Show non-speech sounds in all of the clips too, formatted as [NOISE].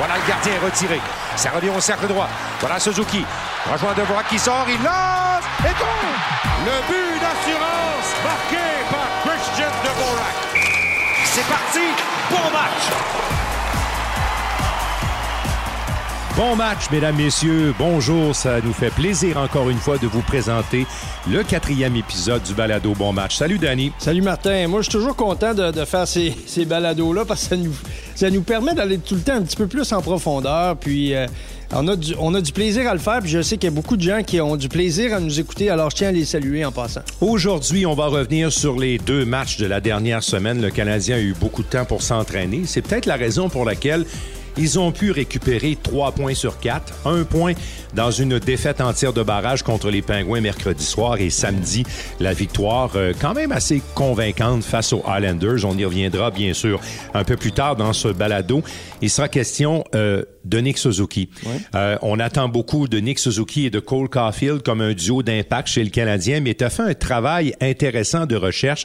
Voilà le gardien retiré. Ça revient au cercle droit. Voilà Suzuki. Rejoint Devorak qui sort. Il lance et goal! Le but d'assurance marqué par Christian Devorak. C'est parti. Bon match. Bon match, mesdames, messieurs. Bonjour. Ça nous fait plaisir encore une fois de vous présenter le quatrième épisode du balado Bon match. Salut, Danny. Salut, Martin. Moi, je suis toujours content de, faire ces, ces balados-là parce que ça nous, ça nous permet d'aller tout le temps un petit peu plus en profondeur. Puis. Euh, on a, du, on a du plaisir à le faire, puis je sais qu'il y a beaucoup de gens qui ont du plaisir à nous écouter, alors je tiens à les saluer en passant. Aujourd'hui, on va revenir sur les deux matchs de la dernière semaine. Le Canadien a eu beaucoup de temps pour s'entraîner. C'est peut-être la raison pour laquelle ils ont pu récupérer trois points sur quatre, un point dans une défaite en tir de barrage contre les Pingouins mercredi soir et samedi, la victoire euh, quand même assez convaincante face aux Highlanders. On y reviendra bien sûr un peu plus tard dans ce balado. Il sera question euh, de Nick Suzuki. Euh, on attend beaucoup de Nick Suzuki et de Cole Caulfield comme un duo d'impact chez le Canadien, mais tu as fait un travail intéressant de recherche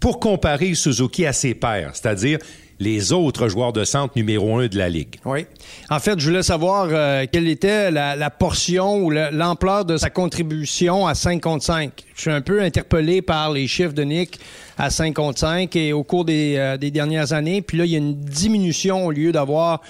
pour comparer Suzuki à ses pairs, c'est-à-dire les autres joueurs de centre numéro un de la Ligue. Oui. En fait, je voulais savoir euh, quelle était la, portion ou l'ampleur de sa contribution à 5 contre 5. Je suis un peu interpellé par les chiffres de Nick à 5 contre 5 et au cours euh, des, dernières années. Puis là, il y a une diminution au lieu d'avoir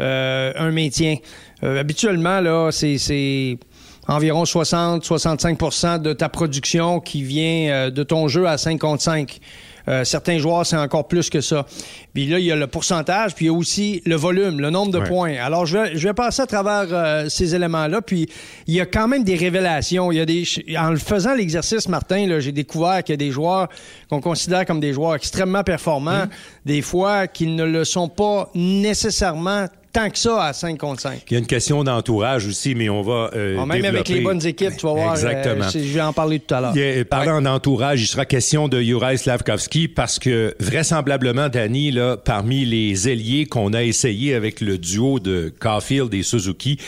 euh, un maintien. habituellement, là, c'est environ 60-65% de ta production qui vient de ton jeu à 5 contre 5. Euh, certains joueurs, c'est encore plus que ça. Puis là, il y a le pourcentage, puis il y a aussi le volume, le nombre de points. Alors, je vais, je vais passer à travers euh, ces éléments-là. Puis, il y a quand même des révélations. Il y a des, en faisant l'exercice, Martin, j'ai découvert qu'il y a des joueurs qu'on considère comme des joueurs extrêmement performants, mmh. des fois qu'ils ne le sont pas nécessairement tant que ça à 5 contre 5. Il y a une question d'entourage aussi, mais on va. Euh, ah, même avec les bonnes équipes, tu vas voir. Exactement. Euh, je vais en parler tout à l'heure. Parlant d'entourage, il sera question de Juraj Slavkovski parce que vraisemblablement, Danny, là, parmi les ailiers qu'on a essayé avec le duo de Caulfield et Suzuki,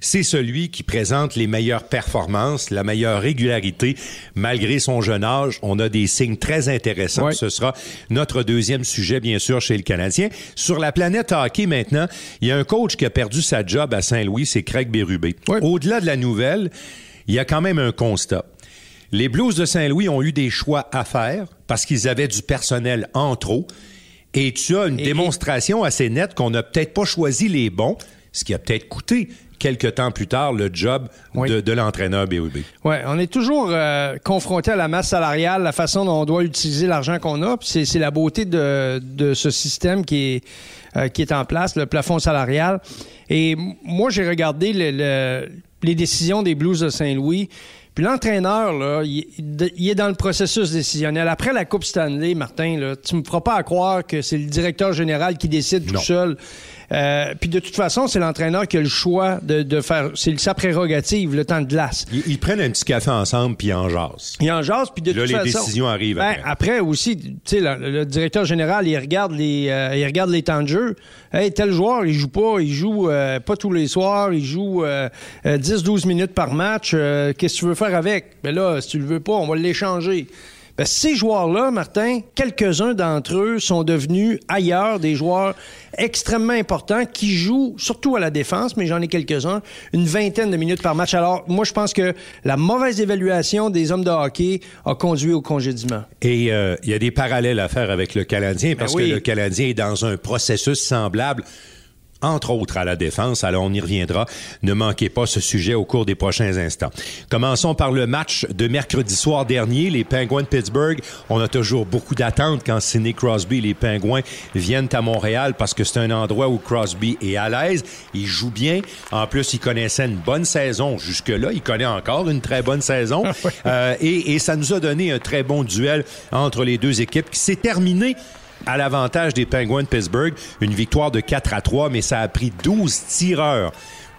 c'est celui qui présente les meilleures performances, la meilleure régularité. Malgré son jeune âge, on a des signes très intéressants. Ce sera notre deuxième sujet, bien sûr, chez le Canadien. Sur la planète hockey, maintenant, il y a un coach qui a perdu sa job à Saint-Louis, c'est Craig Berube. Au-delà de la nouvelle, il y a quand même un constat. Les Blues de Saint-Louis ont eu des choix à faire parce qu'ils avaient du personnel en trop. Et tu as une démonstration assez nette qu'on n'a peut-être pas choisi les bons, ce qui a peut-être coûté quelques temps plus tard le job de, l'entraîneur BOB. Oui, on est toujours euh, confronté à la masse salariale, la façon dont on doit utiliser l'argent qu'on a. C'est la beauté de, ce système qui est, euh, qui est en place, le plafond salarial. Et moi, j'ai regardé les décisions des Blues de Saint-Louis. Puis l'entraîneur, là, il, est dans le processus décisionnel. Après la Coupe Stanley, Martin, là, tu me feras pas à croire que c'est le directeur général qui décide tout seul. Euh, puis de toute façon, c'est l'entraîneur qui a le choix de, faire. C'est sa prérogative, le temps de glace. Ils, prennent un petit café ensemble puis ils en jasent. Ils en jasent puis de là, toute les décisions arrivent. Ben, après. aussi, tu sais, le, directeur général, il regarde les, euh, il regarde les temps de jeu. Hey, tel joueur, il joue pas, il joue euh, pas tous les soirs, il joue 10-12 minutes par match. Qu'est-ce que tu veux faire avec? Ben là, si tu le veux pas, on va l'échanger. Ben, ces joueurs-là, Martin, quelques-uns d'entre eux sont devenus ailleurs des joueurs extrêmement importants qui jouent surtout à la défense, mais j'en ai quelques-uns, une vingtaine de minutes par match. Alors, moi, je pense que la mauvaise évaluation des hommes de hockey a conduit au congédiement. Et euh, il y a des parallèles à faire avec le Canadien parce ben que le Canadien est dans un processus semblable entre autres à la défense. Alors, on y reviendra. Ne manquez pas ce sujet au cours des prochains instants. Commençons par le match de mercredi soir dernier. Les Penguins de Pittsburgh, on a toujours beaucoup d'attentes quand Sidney Crosby et les Penguins viennent à Montréal parce que c'est un endroit où Crosby est à l'aise. Il joue bien. En plus, il connaissait une bonne saison jusque-là. Il connaît encore une très bonne saison. [LAUGHS] euh, et, et ça nous a donné un très bon duel entre les deux équipes qui s'est terminé à l'avantage des Penguins de Pittsburgh. Une victoire de 4 à 3, mais ça a pris 12 tireurs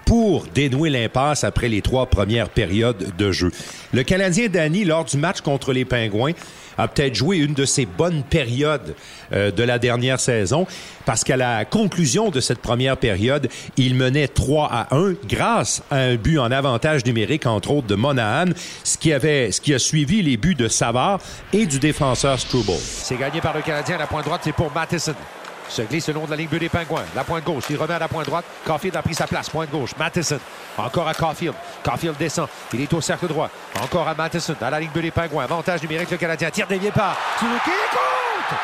pour dénouer l'impasse après les trois premières périodes de jeu. Le Canadien Danny, lors du match contre les Pingouins, a peut-être joué une de ses bonnes périodes euh, de la dernière saison parce qu'à la conclusion de cette première période, il menait 3 à 1 grâce à un but en avantage numérique, entre autres de Monahan, ce qui, avait, ce qui a suivi les buts de Savard et du défenseur Struble. C'est gagné par le Canadien à la pointe droite, c'est pour Matheson. Se glisse le long de la ligne bleue des Pingouins. La pointe gauche, il remet à la pointe droite. Caulfield a pris sa place. Pointe gauche, Matheson. Encore à Caulfield. Caulfield descend. Il est au cercle droit. Encore à Matheson, à la ligne bleue des Pingouins. Avantage numérique, le Canadien. Tire dévié par Suzuki. compte!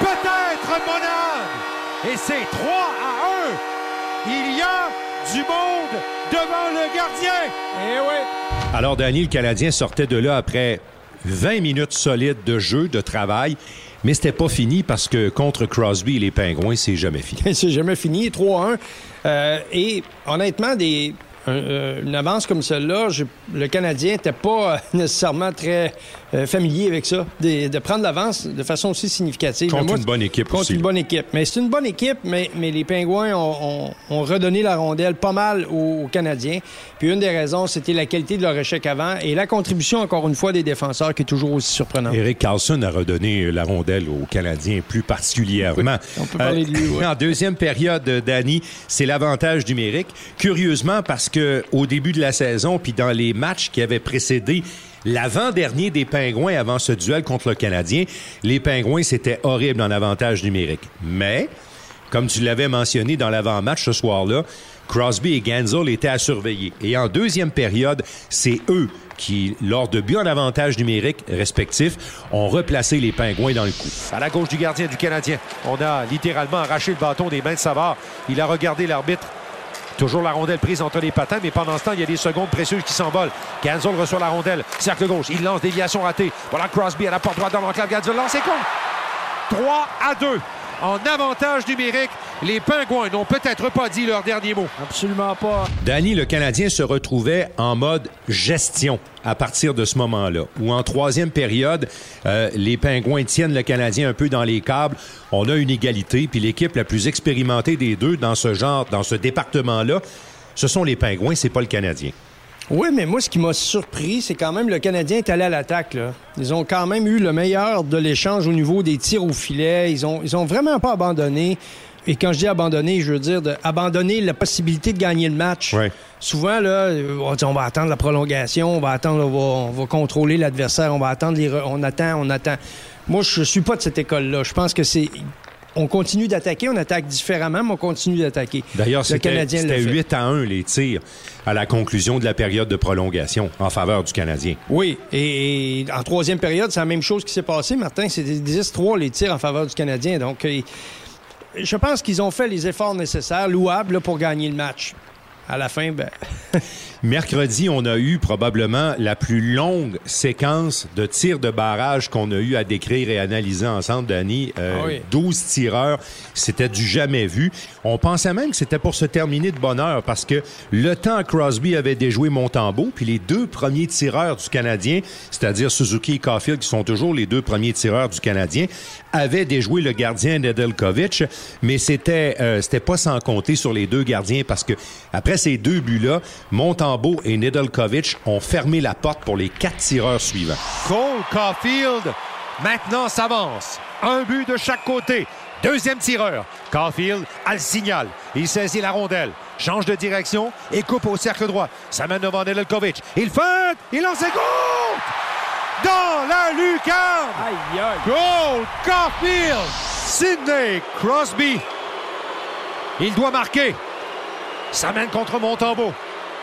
Peut-être Monade! Et c'est 3 à 1. Il y a du monde devant le gardien. Eh oui. Alors, Danny, le Canadien sortait de là après 20 minutes solides de jeu, de travail. Mais c'était pas fini parce que contre Crosby et les Pingouins, c'est jamais fini. [LAUGHS] c'est jamais fini. 3-1. Euh, et honnêtement, des, une avance comme celle-là, le Canadien n'était pas euh, [LAUGHS] nécessairement très euh, familier avec ça, de, prendre l'avance de façon aussi significative. Contre une bonne équipe contre une bonne équipe. Mais c'est une bonne équipe, mais, mais les Pingouins ont, redonné la rondelle pas mal aux, Canadiens. Puis une des raisons, c'était la qualité de leur échec avant et la contribution, encore une fois, des défenseurs qui est toujours aussi surprenante. Eric Carlson a redonné la rondelle aux Canadiens plus particulièrement. on peut parler de lui, En deuxième période, Danny, c'est l'avantage numérique. Curieusement, parce qu'au début de la saison, puis dans les matchs qui avaient précédé l'avant-dernier des Pingouins avant ce duel contre le Canadien, les Pingouins, c'était horrible en avantage numérique. Mais, comme tu l'avais mentionné dans l'avant-match ce soir-là, Crosby et Gansel étaient à surveiller. Et en deuxième période, c'est eux qui, lors de buts en avantage numérique respectifs, ont replacé les Pingouins dans le coup. À la gauche du gardien du Canadien, on a littéralement arraché le bâton des mains de Savard. Il a regardé l'arbitre Toujours la rondelle prise entre les patins, mais pendant ce temps, il y a des secondes précieuses qui s'envolent. Gansel reçoit la rondelle. Cercle gauche. Il lance déviation ratée. Voilà Crosby à la porte droite dans l'enclave. Gansel lance et compte. 3 à 2 en avantage numérique. Les Pingouins n'ont peut-être pas dit leur dernier mot. Absolument pas. Danny, le Canadien se retrouvait en mode gestion à partir de ce moment-là. Où en troisième période, euh, les Pingouins tiennent le Canadien un peu dans les câbles. On a une égalité, puis l'équipe la plus expérimentée des deux dans ce genre, dans ce département-là, ce sont les Pingouins, c'est pas le Canadien. Oui, mais moi, ce qui m'a surpris, c'est quand même le Canadien est allé à l'attaque. Ils ont quand même eu le meilleur de l'échange au niveau des tirs au filet. Ils ont, ils ont vraiment pas abandonné. Et quand je dis abandonner, je veux dire de abandonner la possibilité de gagner le match. Souvent, là, on, dit, on va attendre la prolongation, on va attendre, on va, contrôler l'adversaire, on va attendre les. On attend, on attend. Moi, je suis pas de cette école-là. Je pense que c'est on continue d'attaquer, on attaque différemment, mais on continue d'attaquer. D'ailleurs, c'était 8 à 1 les tirs à la conclusion de la période de prolongation en faveur du Canadien. Oui, et, en troisième période, c'est la même chose qui s'est passé, Martin. C'est 10-3 les tirs en faveur du Canadien. Donc, je pense qu'ils ont fait les efforts nécessaires, louables, pour gagner le match à la fin, ben... [LAUGHS] Mercredi, on a eu probablement la plus longue séquence de tirs de barrage qu'on a eu à décrire et analyser ensemble, Danny. Euh, 12 ah tireurs, c'était du jamais vu. On pensait même que c'était pour se terminer de bonne heure parce que le temps Crosby avait déjoué Montembeau, puis les deux premiers tireurs du Canadien, c'est-à-dire Suzuki et Caulfield, qui sont toujours les deux premiers tireurs du Canadien, avaient déjoué le gardien Nedeljkovic, mais c'était euh, c'était pas sans compter sur les deux gardiens parce que après ces deux buts-là, Montembeau et Nedeljkovic ont fermé la porte pour les quatre tireurs suivants. Cole Caulfield maintenant s'avance. Un but de chaque côté. Deuxième tireur. Caulfield a le signal. Il saisit la rondelle. Change de direction et coupe au cercle droit. Ça mène devant Nedeljkovic. Il feinte. Il lance et compte! Dans la lucarne! Aïe, aïe. Goal Caulfield! Sidney Crosby. Il doit marquer. Ça mène contre Montembeau.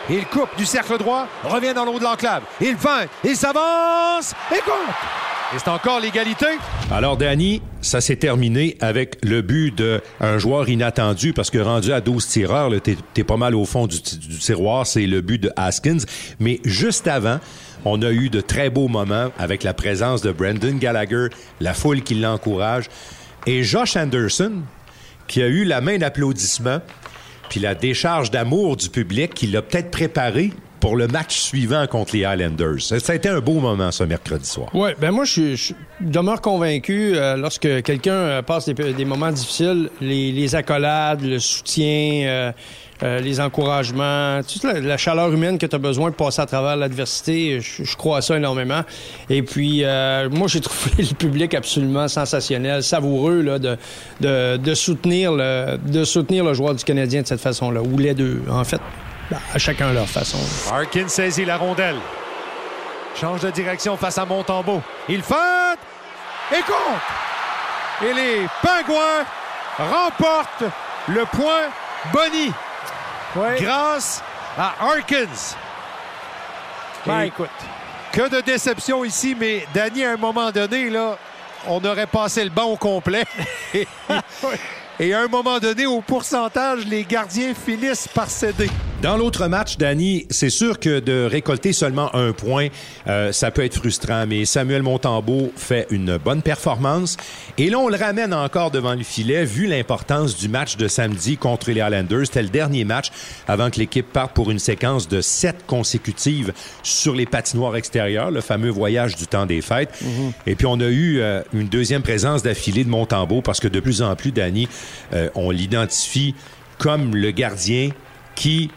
Il coupe du cercle droit, revient dans l'eau de l'enclave. Il feint, il s'avance et compte. Et c'est encore l'égalité. Alors, Danny, ça s'est terminé avec le but d'un joueur inattendu parce que rendu à 12 tireurs, t'es es pas mal au fond du, tiroir. C'est le but de Haskins. Mais juste avant, on a eu de très beaux moments avec la présence de Brendan Gallagher, la foule qui l'encourage et Josh Anderson qui a eu la main d'applaudissement puis la décharge d'amour du public qui l'a peut-être préparé pour le match suivant contre les Highlanders. Ça a été un beau moment ce mercredi soir. Oui, ben moi je, demeure convaincu euh, lorsque quelqu'un euh, passe des, moments difficiles, les, accolades, le soutien, euh, les encouragements, toute la, chaleur humaine que tu as besoin de passer à travers l'adversité, je, crois à ça énormément. Et puis moi j'ai trouvé le public absolument sensationnel, savoureux là, de, de, de soutenir le de soutenir le joueur du Canadien de cette façon-là, ou les deux en fait. Ben, à chacun leur façon. Harkin saisit la rondelle. Change de direction face à Montembeau. Il feinte et compte. Et les Pingouins remporte le point Bonnie grâce à Harkins. Ben, écoute. Que de déception ici, mais Danny, à un moment donné, là, on aurait passé le banc au complet. [LAUGHS] Et à un moment donné, au pourcentage, les gardiens finissent par céder. Dans l'autre match, Danny, c'est sûr que de récolter seulement un point, euh, ça peut être frustrant, mais Samuel Montambeau fait une bonne performance. Et là, on le ramène encore devant le filet, vu l'importance du match de samedi contre les Highlanders. C'était le dernier match avant que l'équipe parte pour une séquence de sept consécutives sur les patinoires extérieures, le fameux voyage du temps des fêtes. Mm-hmm. Et puis, on a eu euh, une deuxième présence d'affilée de Montembeau parce que de plus en plus, Danny, euh, on l'identifie comme le gardien qui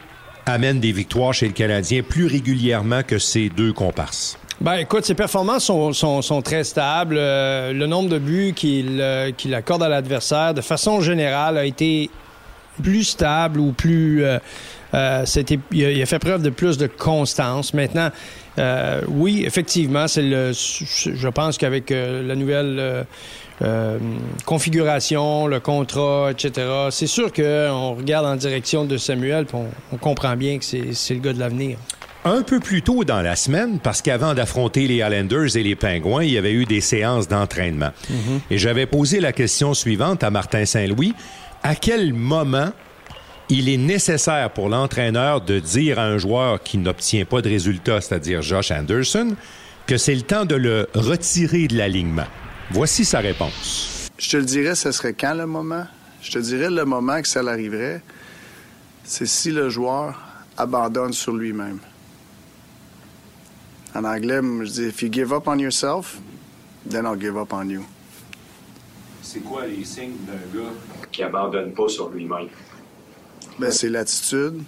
amène des victoires chez le Canadien plus régulièrement que ses deux comparses. Ben, écoute, ses performances sont, très stables. Euh, le nombre de buts qu'il accorde à l'adversaire, de façon générale, a été plus stable ou plus. c'était, il, a, fait preuve de plus de constance. Maintenant, oui, effectivement, c'est le. Je pense qu'avec la nouvelle euh, configuration, le contrat, etc. C'est sûr qu'on regarde en direction de Samuel, puis on, comprend bien que c'est le gars de l'avenir. Un peu plus tôt dans la semaine, parce qu'avant d'affronter les Islanders et les Pingouins, il y avait eu des séances d'entraînement. Mhm. Et j'avais posé la question suivante à Martin Saint-Louis. À quel moment il est nécessaire pour l'entraîneur de dire à un joueur qui n'obtient pas de résultat, c'est-à-dire Josh Anderson, que c'est le temps de le retirer de l'alignement? Voici sa réponse. Je te le dirais, ce serait quand le moment? Je te dirais le moment que ça l'arriverait, c'est si le joueur abandonne sur lui-même. En anglais, je dis, if you give up on yourself, then I'll give up on you. C'est quoi les signes d'un gars qui abandonne pas sur lui-même? Ben, c'est l'attitude,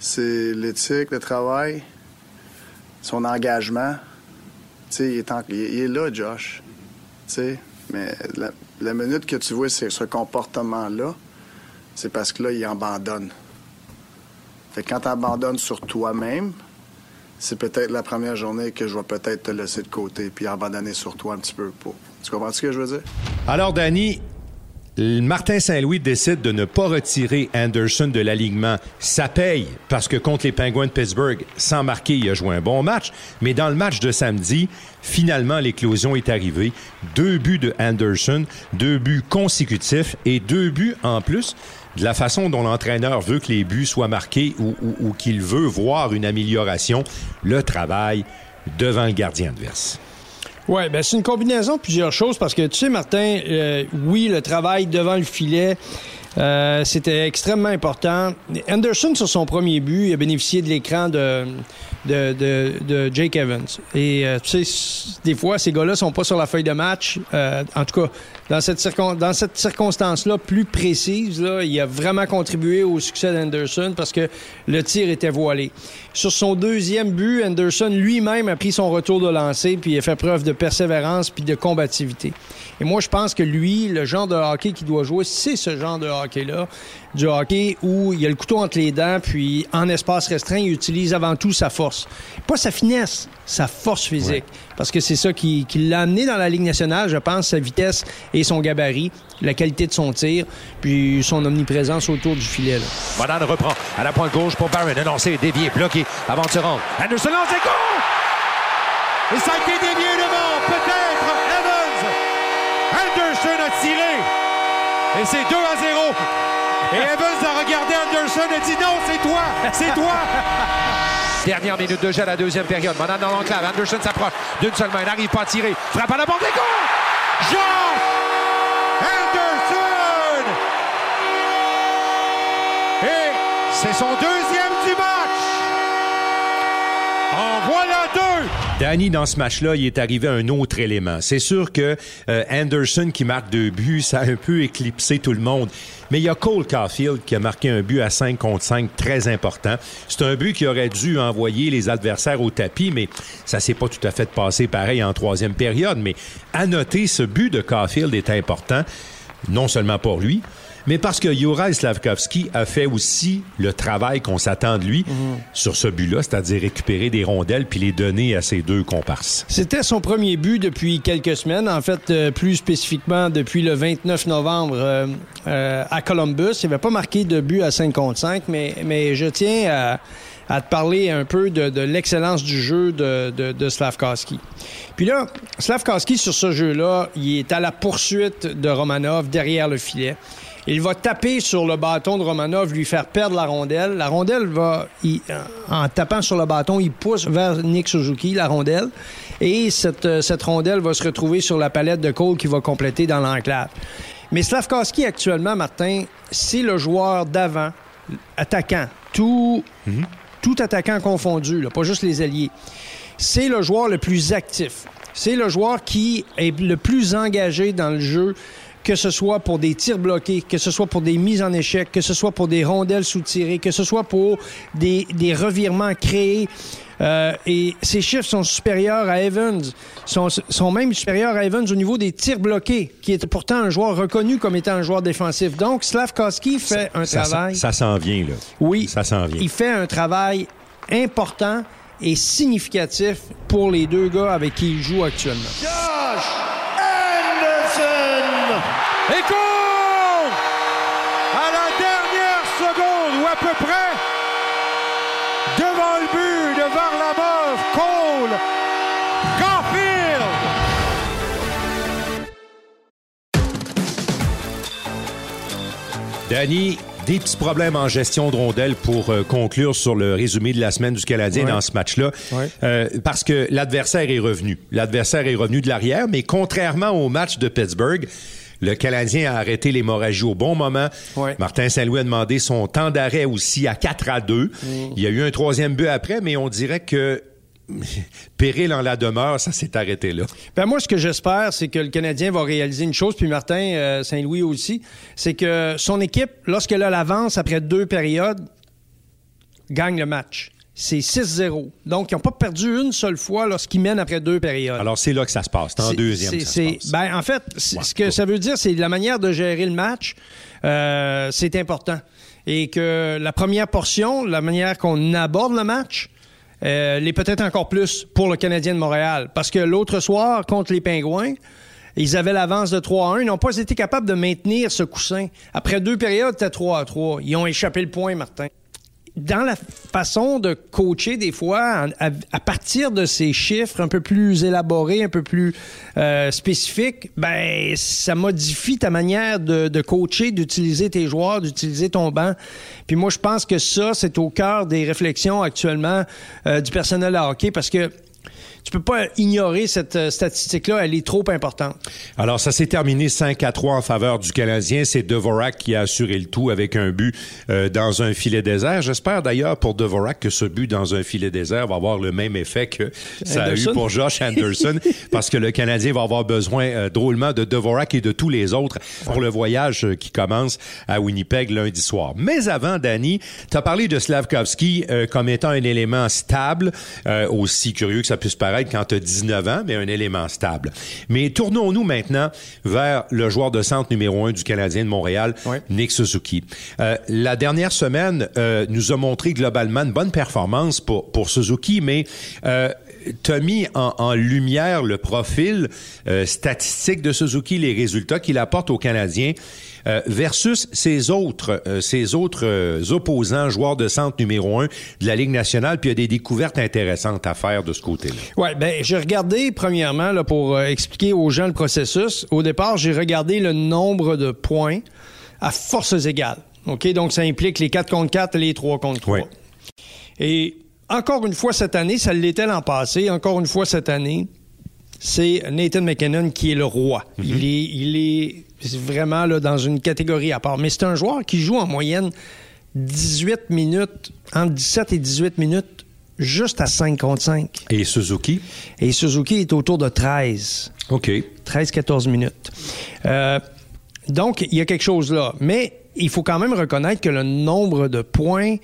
c'est l'éthique, le travail, son engagement. Tu sais, il, il est là, Josh mais la, minute que tu vois ce comportement-là, c'est parce que là, il abandonne. Fait quand tu abandonnes sur toi-même, c'est peut-être la première journée que je vais peut-être te laisser de côté puis abandonner sur toi un petit peu. Pour... Tu comprends ce que je veux dire? Alors, Danny, Martin Saint-Louis décide de ne pas retirer Anderson de l'alignement. Ça paye parce que contre les Penguins de Pittsburgh, sans marquer, il a joué un bon match. Mais dans le match de samedi, finalement, l'éclosion est arrivée. Deux buts de Anderson, deux buts consécutifs et deux buts en plus de la façon dont l'entraîneur veut que les buts soient marqués ou, ou qu'il veut voir une amélioration, le travail devant le gardien adverse. Oui, ben c'est une combinaison de plusieurs choses parce que tu sais, Martin, euh, oui, le travail devant le filet. Euh, c'était extrêmement important. Anderson, sur son premier but, il a bénéficié de l'écran de, de, de, Jake Evans. Et euh, tu sais, des fois, ces gars-là sont pas sur la feuille de match. Euh, en tout cas, dans cette, dans cette circonstance-là plus précise, là, il a vraiment contribué au succès d'Anderson parce que le tir était voilé. Sur son deuxième but, Anderson lui-même a pris son retour de lancer puis a fait preuve de persévérance puis de combativité. Et moi, je pense que lui, le genre de hockey qu'il doit jouer, c'est ce genre de hockey-là. Du hockey où il a le couteau entre les dents, puis en espace restreint, il utilise avant tout sa force. Pas sa finesse, sa force physique. Parce que c'est ça qui, l'a amené dans la Ligue nationale, je pense, sa vitesse et son gabarit, la qualité de son tir, puis son omniprésence autour du filet. Là. reprend à la pointe gauche pour Barron. Annoncé, dévié, bloqué avant de se rendre. Anderson lance et Et ça a été dévié devant, peut-être Anderson a tiré. Et c'est 2 à 0. Et Evans a regardé Anderson et dit non, c'est toi, c'est toi. [LAUGHS] Dernière minute de jeu à la deuxième période. Maintenant dans l'enclave. Anderson s'approche d'une seule main. n'arrive pas à tirer. Frappe à la bande des goals. Jean Anderson. Et c'est son deuxième du match. En voilà deux. Danny, dans ce match-là, il est arrivé un autre élément. C'est sûr que euh, Anderson qui marque deux buts, ça a un peu éclipsé tout le monde. Mais il y a Cole Caulfield qui a marqué un but à 5 contre 5 très important. C'est un but qui aurait dû envoyer les adversaires au tapis, mais ça s'est pas tout à fait passé pareil en troisième période. Mais à noter, ce but de Caulfield est important, non seulement pour lui, mais parce que Juraj Slavkovski a fait aussi le travail qu'on s'attend de lui sur ce but-là, c'est-à-dire récupérer des rondelles puis les donner à ses deux comparses. C'était son premier but depuis quelques semaines, en fait, euh, plus spécifiquement depuis le 29 novembre euh, euh, à Columbus. Il n'avait pas marqué de but à 5 contre 5, mais, mais je tiens à à te parler un peu de, l'excellence du jeu de, de, Slavkowski. Puis là, Slavkowski, sur ce jeu-là, il est à la poursuite de Romanov derrière le filet. Il va taper sur le bâton de Romanov, lui faire perdre la rondelle. La rondelle va, en tapant sur le bâton, il pousse vers Nick Suzuki, la rondelle. Et cette, cette rondelle va se retrouver sur la palette de Cole qui va compléter dans l'enclave. Mais Slavkowski, actuellement, Martin, c'est le joueur d'avant, attaquant. Tout, mhm tout attaquant confondu, pas juste les alliés. C'est le joueur le plus actif. C'est le joueur qui est le plus engagé dans le jeu, que ce soit pour des tirs bloqués, que ce soit pour des mises en échec, que ce soit pour des rondelles sous-tirées, que ce soit pour des, des revirements créés. Euh, et ces chiffres sont supérieurs à Evans, sont, sont, même supérieurs à Evans au niveau des tirs bloqués, qui est pourtant un joueur reconnu comme étant un joueur défensif. Donc, Slavkowski fait un travail. Ça, s'en vient, là. Oui. Ça s'en vient. Il fait un travail important et significatif pour les deux gars avec qui il joue actuellement. Josh Anderson! Écoute! À la dernière seconde, ou à peu près, devant le but de Varlamov, Cole, Caulfield. Danny, des petits problèmes en gestion de rondelles pour euh, conclure sur le résumé de la semaine du Canadien dans ce match-là. Euh, parce que l'adversaire est revenu. L'adversaire est revenu de l'arrière, mais contrairement au match de Pittsburgh, le Canadien a arrêté l'hémorragie au bon moment. Martin Saint-Louis a demandé son temps d'arrêt aussi à 4 à 2. Mm. Il y a eu un troisième but après, mais on dirait que [LAUGHS] péril en la demeure, ça s'est arrêté là. Ben moi, ce que j'espère, c'est que le Canadien va réaliser une chose, puis Martin euh, Saint-Louis aussi, c'est que son équipe, lorsqu'elle a l'avance après deux périodes, gagne le match c'est 6-0. Donc, ils n'ont pas perdu une seule fois lorsqu'ils mènent après deux périodes. Alors, c'est là que ça se passe. C'est en deuxième. ça se passe. Ben, en fait, ce que ça veut dire, c'est la manière de gérer le match, euh, c'est important. Et que la première portion, la manière qu'on aborde le match, euh, l'est peut-être encore plus pour le Canadien de Montréal. Parce que l'autre soir, contre les Pingouins, ils avaient l'avance de 3 1. Ils n'ont pas été capables de maintenir ce coussin. Après deux périodes, c'était 3 à 3. Ils ont échappé le point, Martin dans la façon de coacher, des fois, à, partir de ces chiffres un peu plus élaborés, un peu plus euh, spécifiques, ben ça modifie ta manière de, de coacher, d'utiliser tes joueurs, d'utiliser ton banc. Puis moi, je pense que ça, c'est au cœur des réflexions actuellement euh, du personnel à hockey parce que tu peux pas ignorer cette euh, statistique-là, elle est trop importante. Alors, ça s'est terminé 5 à 3 en faveur du Canadien. C'est Devorak qui a assuré le tout avec un but euh, dans un filet désert. J'espère d'ailleurs pour Devorak que ce but dans un filet désert va avoir le même effet que ça a eu pour Josh Anderson, [LAUGHS] parce que le Canadien va avoir besoin euh, drôlement de Devorak et de tous les autres pour le voyage qui commence à Winnipeg lundi soir. Mais avant, Danny, tu as parlé de Slavkovski comme étant un élément stable, aussi curieux que ça puisse paraître quand tu as 19 ans, mais un élément stable. Mais tournons-nous maintenant vers le joueur de centre numéro un du Canadien de Montréal, Nick Suzuki. Euh, la dernière semaine euh, nous a montré globalement une bonne performance pour, pour Suzuki, mais euh, tu as mis en, lumière le profil euh, statistique de Suzuki, les résultats qu'il apporte aux Canadiens. Euh, versus ses autres, ses autres opposants, joueurs de centre numéro un de la Ligue nationale, puis il y a des découvertes intéressantes à faire de ce côté-là. Ouais, ben j'ai regardé premièrement là pour expliquer aux gens le processus. Au départ, j'ai regardé le nombre de points à forces égales. OK, donc ça implique les 4 contre 4 et les 3 contre 3. Et encore une fois cette année, ça l'était l'an passé, encore une fois cette année, c'est Nathan McKinnon qui est le roi. Mhm. Il est, il est vraiment là, dans une catégorie à part. Mais c'est un joueur qui joue en moyenne 18 minutes, entre 17 et 18 minutes, juste à 5 contre 5. Et Suzuki? Et Suzuki est autour de 13. OK. 13-14 minutes. Euh, donc, il y a quelque chose là. Mais il faut quand même reconnaître que le nombre de points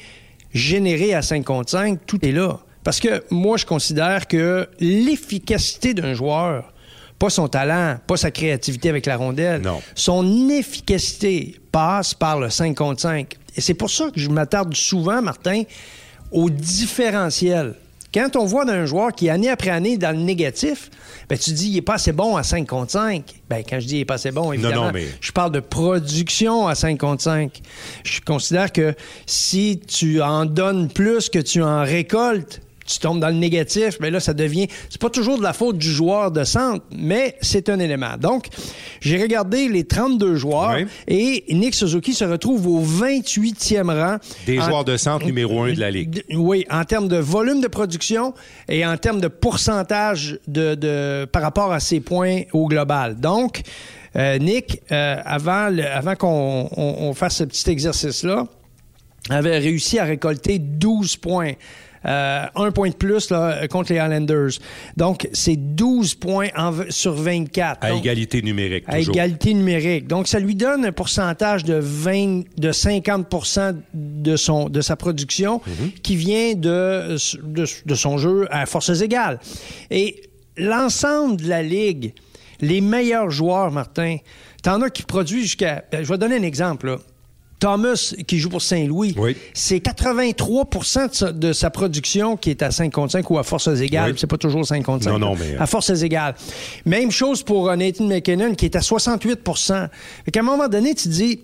générés à 5 contre 5, tout est là. Parce que moi, je considère que l'efficacité d'un joueur pas son talent, pas sa créativité avec la rondelle. Non. Son efficacité passe par le 5 contre 5. Et c'est pour ça que je m'attarde souvent, Martin, au différentiel. Quand on voit d'un joueur qui, année après année, dans le négatif, ben, tu dis, il n'est pas assez bon à 5 contre 5. Ben, quand je dis il n'est pas assez bon, évidemment, non, mais... je parle de production à 5 contre 5. Je considère que si tu en donnes plus que tu en récoltes, tu tombes dans le négatif, mais là, ça devient. C'est pas toujours de la faute du joueur de centre, mais c'est un élément. Donc, j'ai regardé les 32 joueurs Oui. et Nick Suzuki se retrouve au 28e rang. Des En- joueurs de centre numéro un de la Ligue. Oui, en termes de volume de production et en termes de pourcentage de, de- par rapport à ses points au global. Donc, euh, Nick, euh, avant, le- avant qu'on on- on fasse ce petit exercice-là, avait réussi à récolter 12 points. Euh, un point de plus là, contre les Islanders. Donc, c'est 12 points en sur 24. À égalité numérique, à toujours. égalité numérique. Donc, ça lui donne un pourcentage de 20, de 50 de, son, de sa production Mhm. qui vient de, de, de son jeu à forces égales. Et l'ensemble de la Ligue, les meilleurs joueurs, Martin, t'en as qui produisent jusqu'à... Je vais donner un exemple, là. Thomas, qui joue pour Saint-Louis, Oui. c'est 83 de sa, de sa production qui est à 5 contre 5 ou à forces égales. Oui. C'est pas toujours 5 contre 5. Non, non, mais- À forces égales. Même chose pour euh, Nathan McKinnon, qui est à 68 Fait qu'à un moment donné, tu dis,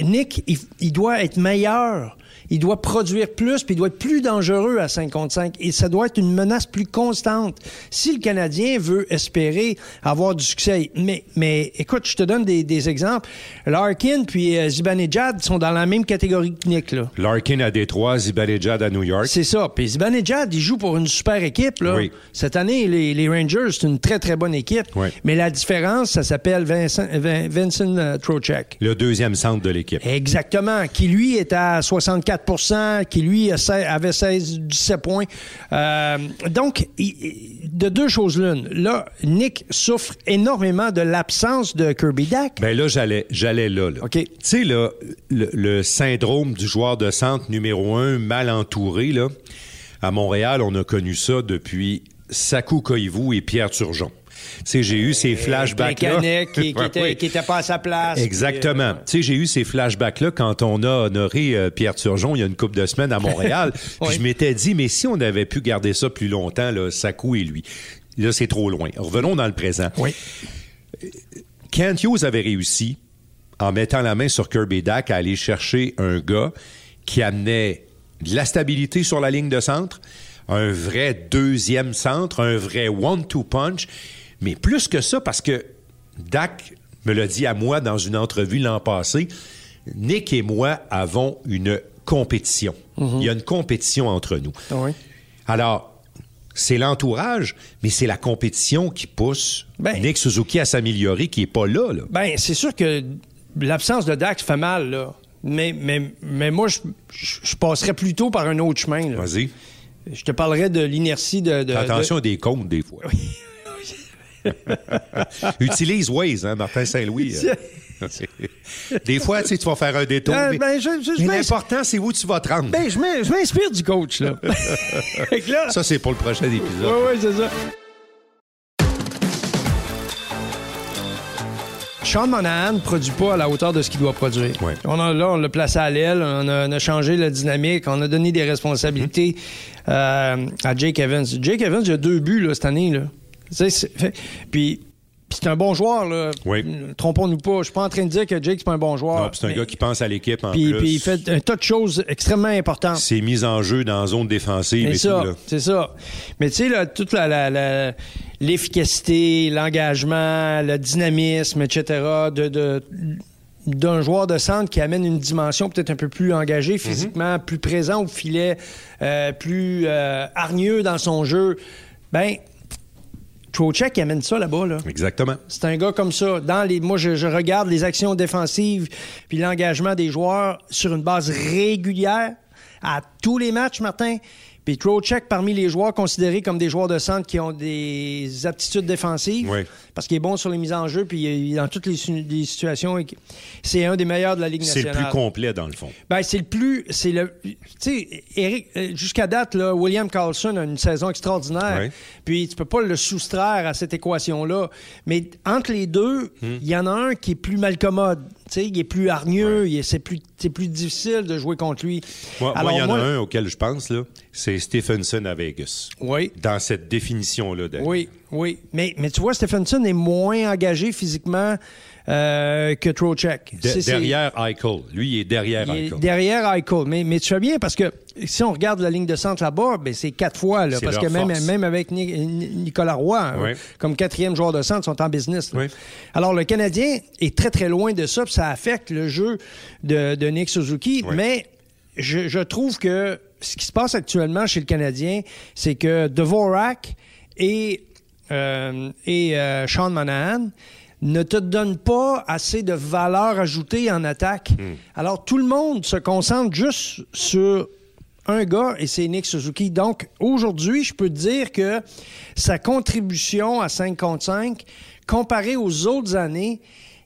Nick, il, il doit être meilleur. Il doit produire plus, puis il doit être plus dangereux à 5 contre 5. Et ça doit être une menace plus constante. Si le Canadien veut espérer avoir du succès. Mais, mais écoute, je te donne des, des exemples. Larkin puis euh, Zibanejad sont dans la même catégorie que Nick. Là. Larkin à Détroit, Zibanejad à New York. C'est ça. Puis Zibanejad, il joue pour une super équipe. Là. Oui. Cette année, les, les Rangers, c'est une très, très bonne équipe. Oui. Mais la différence, ça s'appelle Vincent, Vin- Vincent euh, Trocheck. Le deuxième centre de l'équipe. Exactement. Qui, lui, est à 64 qui, lui, avait 16-17 points. Euh, donc, de deux choses l'une. Là, Nick souffre énormément de l'absence de Kirby Dack. Ben là, j'allais, j'allais là, là. OK. Tu sais, là, le, le syndrome du joueur de centre numéro un mal entouré, là, à Montréal, on a connu ça depuis Sakou Koivu et Pierre Turgeon. Tu sais, j'ai eu ces flashbacks-là. Mécanique qui, qui [LAUGHS] Ouais, était, oui. qui était pas à sa place. Exactement. Puis, euh, Tu sais, j'ai eu ces flashbacks-là quand on a honoré euh, Pierre Turgeon il y a une couple de semaines à Montréal. [LAUGHS] Oui. je m'étais dit, mais si on avait pu garder ça plus longtemps, là, Sakou et lui. Là, c'est trop loin. Revenons dans le présent. Oui. Kent Hughes avait réussi, en mettant la main sur Kirby Dack, à aller chercher un gars qui amenait de la stabilité sur la ligne de centre, un vrai deuxième centre, un vrai one-two punch, mais plus que ça, parce que Dak me l'a dit à moi dans une entrevue l'an passé, Nick et moi avons une compétition. Il y a une compétition entre nous. Ah oui. Alors, c'est l'entourage, mais c'est la compétition qui pousse Ben- Nick Suzuki à s'améliorer, qui est pas là. là. Ben, c'est sûr que l'absence de Dax fait mal, là. Mais, mais, mais moi, je, passerais plutôt par un autre chemin. Vas-y. Je te parlerais de l'inertie de. Attention de- à des comptes, des fois. [LAUGHS] Utilise Waze, hein, Martin Saint-Louis. euh. [LAUGHS] des fois, tu sais, tu vas faire un détour. Euh, mais ben, mais l'important, c'est où tu vas te rendre. Ben, je m'in- je m'inspire du coach, là. [LAUGHS] Ça, c'est pour le prochain épisode. Oui, oui, c'est ça. Sean Monahan ne produit pas à la hauteur de ce qu'il doit produire. Ouais. On a, là, on l'a placé à l'aile, on a, on a changé la dynamique, on a donné des responsabilités euh, à Jake Evans. Jake Evans, il a deux buts là, cette année. Là. Puis, c'est un bon joueur. Là. Oui. Trompons-nous pas. Je suis pas en train de dire que Jake, c'est pas un bon joueur. Non, c'est un Mais- gars qui pense à l'équipe en puis, plus. puis il fait un tas de choses extrêmement importantes. C'est mis en jeu dans la zone défensive C'est et ça, tout. Là. c'est ça. Mais tu sais, là, toute la, la- la- l'efficacité, l'engagement, le dynamisme, etc., de, de- d'un joueur de centre qui amène une dimension peut-être un peu plus engagée physiquement, plus présent au filet, euh, plus euh, hargneux dans son jeu, ben, Trocheck amène ça là-bas, là. Exactement. C'est un gars comme ça. Dans les, moi, je, je regarde les actions défensives puis l'engagement des joueurs sur une base régulière à tous les matchs, Martin. Puis Trocheck, parmi les joueurs considérés comme des joueurs de centre qui ont des aptitudes défensives, parce qu'il est bon sur les mises en jeu, puis dans toutes les, situations, c'est un des meilleurs de la Ligue nationale. C'est le plus complet, dans le fond. Ben, c'est le plus... c'est le Tu sais, Eric, euh, jusqu'à date, là, William Carlson a une saison extraordinaire, puis tu peux pas le soustraire à cette équation-là. Mais entre les deux, hmm. il y en a un qui est plus malcommode. Sais, il est plus hargneux, c'est plus, plus difficile de jouer contre lui. Moi, il y en a un auquel je pense, c'est Stephenson à Vegas. Oui. Dans cette définition-là. Oui, oui. Mais, mais tu vois, Stephenson est moins engagé physiquement euh, que Trocheck. derrière Eichel. Lui, il est derrière Eichel. Derrière Eichel. Mais, mais tu fais bien parce que si on regarde la ligne de centre là-bas, ben, c'est quatre fois. Là, parce que même, même avec Nicolas Roy, hein, comme quatrième joueur de centre, sont en business. Alors, le Canadien est très, très loin de ça. Puis ça affecte le jeu de, de Nick Suzuki. Mais je, je trouve que ce qui se passe actuellement chez le Canadien, c'est que Dvorak et, euh, et euh, Sean Monahan ne te donnent pas assez de valeur ajoutée en attaque. Hmm. Alors, tout le monde se concentre juste sur un gars et c'est Nick Suzuki. Donc, aujourd'hui, je peux te dire que sa contribution à 5 contre 5, comparée aux autres années,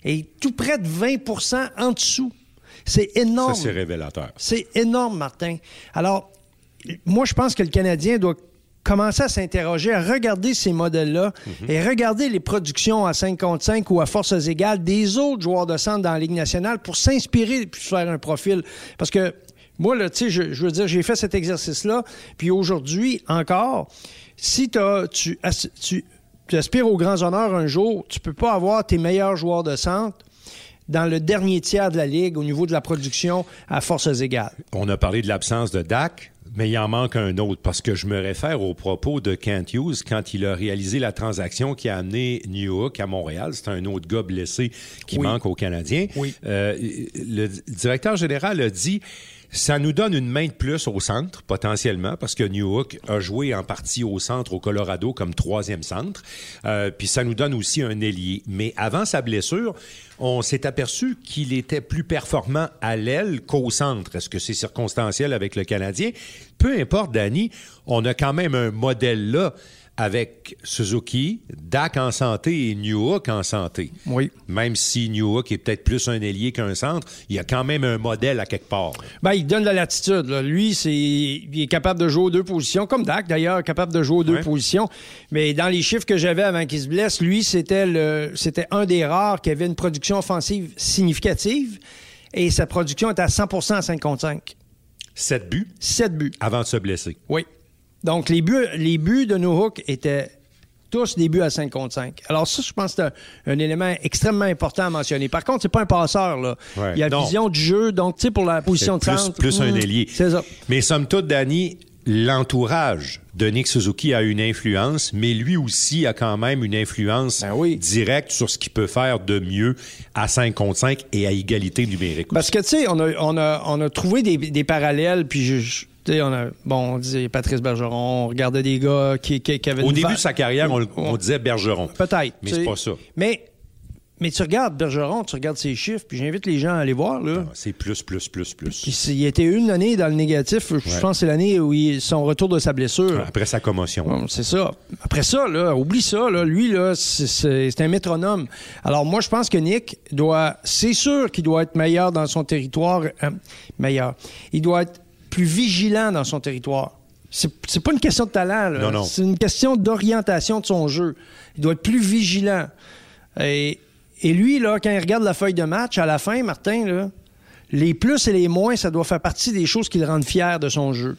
est tout près de 20% en dessous c'est énorme. Ça, c'est révélateur. C'est énorme, Martin. Alors, moi, je pense que le Canadien doit commencer à s'interroger, à regarder ces modèles-là mhm. et regarder les productions à 5 contre 5 ou à forces égales des autres joueurs de centre dans la Ligue nationale pour s'inspirer et faire un profil. Parce que moi, là, tu sais, je, veux dire, j'ai fait cet exercice-là, puis aujourd'hui, encore, si tu, tu, tu aspires aux grands honneurs un jour, tu peux pas avoir tes meilleurs joueurs de centre dans le dernier tiers de la Ligue au niveau de la production à forces égales. On a parlé de l'absence de Dak. Mais il en manque un autre parce que je me réfère aux propos de Kent Hughes quand il a réalisé la transaction qui a amené New York à Montréal. C'est un autre gars blessé qui manque aux Canadiens. Oui. Euh, le directeur général a dit ça nous donne une main de plus au centre, potentiellement, parce que New York a joué en partie au centre au Colorado comme troisième centre. Euh, puis ça nous donne aussi un ailier. Mais avant sa blessure, on s'est aperçu qu'il était plus performant à l'aile qu'au centre. Est-ce que c'est circonstanciel avec le Canadien? Peu importe, Danny, on a quand même un modèle là avec Suzuki, Dak en santé et Newhook en santé. Oui. Même si Newhook est peut-être plus un ailier qu'un centre, il y a quand même un modèle à quelque part. Ben, il donne de la latitude. Lui, c'est, il est capable de jouer aux deux positions, comme Dak d'ailleurs, capable de jouer aux deux positions. Mais dans les chiffres que j'avais avant qu'il se blesse, lui, c'était, le, c'était un des rares qui avait une production offensive significative et sa production était à 100% à 55. 7 buts? 7 buts. Avant de se blesser. Oui. Donc, les buts, les buts de Hook étaient tous des buts à 5 contre 5. Alors ça, je pense que c'est un, élément extrêmement important à mentionner. Par contre, c'est pas un passeur. Là. Il y a la vision du jeu. Donc, tu sais, pour la position de centre... Plus un hmm, ailier. C'est ça. Mais somme toute, Danny, l'entourage de Nick Suzuki a une influence, mais lui aussi a quand même une influence ben directe sur ce qu'il peut faire de mieux à 5 contre 5 et à égalité numérique. Parce que, tu sais, on a, on, a, on a trouvé des, des parallèles, puis je, on a, bon, on disait Patrice Bergeron, on regardait des gars qui, qui, avaient... Au début de sa carrière, on, disait Bergeron. Peut-être. Mais c'est pas ça. Mais, mais tu regardes Bergeron, tu regardes ses chiffres, puis j'invite les gens à aller voir. là. C'est plus, plus, plus, plus. Puis il était une année dans le négatif. Je pense que c'est l'année où il, son retour de sa blessure. Après sa commotion. c'est ça. Après ça, là, oublie ça. Là. Lui, là, c'est un métronome. Alors moi, je pense que Nick doit... C'est sûr qu'il doit être meilleur dans son territoire. Euh, meilleur. Il doit être plus vigilant dans son territoire. C'est pas une question de talent, là. C'est une question d'orientation de son jeu. Il doit être plus vigilant. Et, lui, là, quand il regarde la feuille de match, à la fin, Martin, là, les plus et les moins, ça doit faire partie des choses qui le rendent fier de son jeu.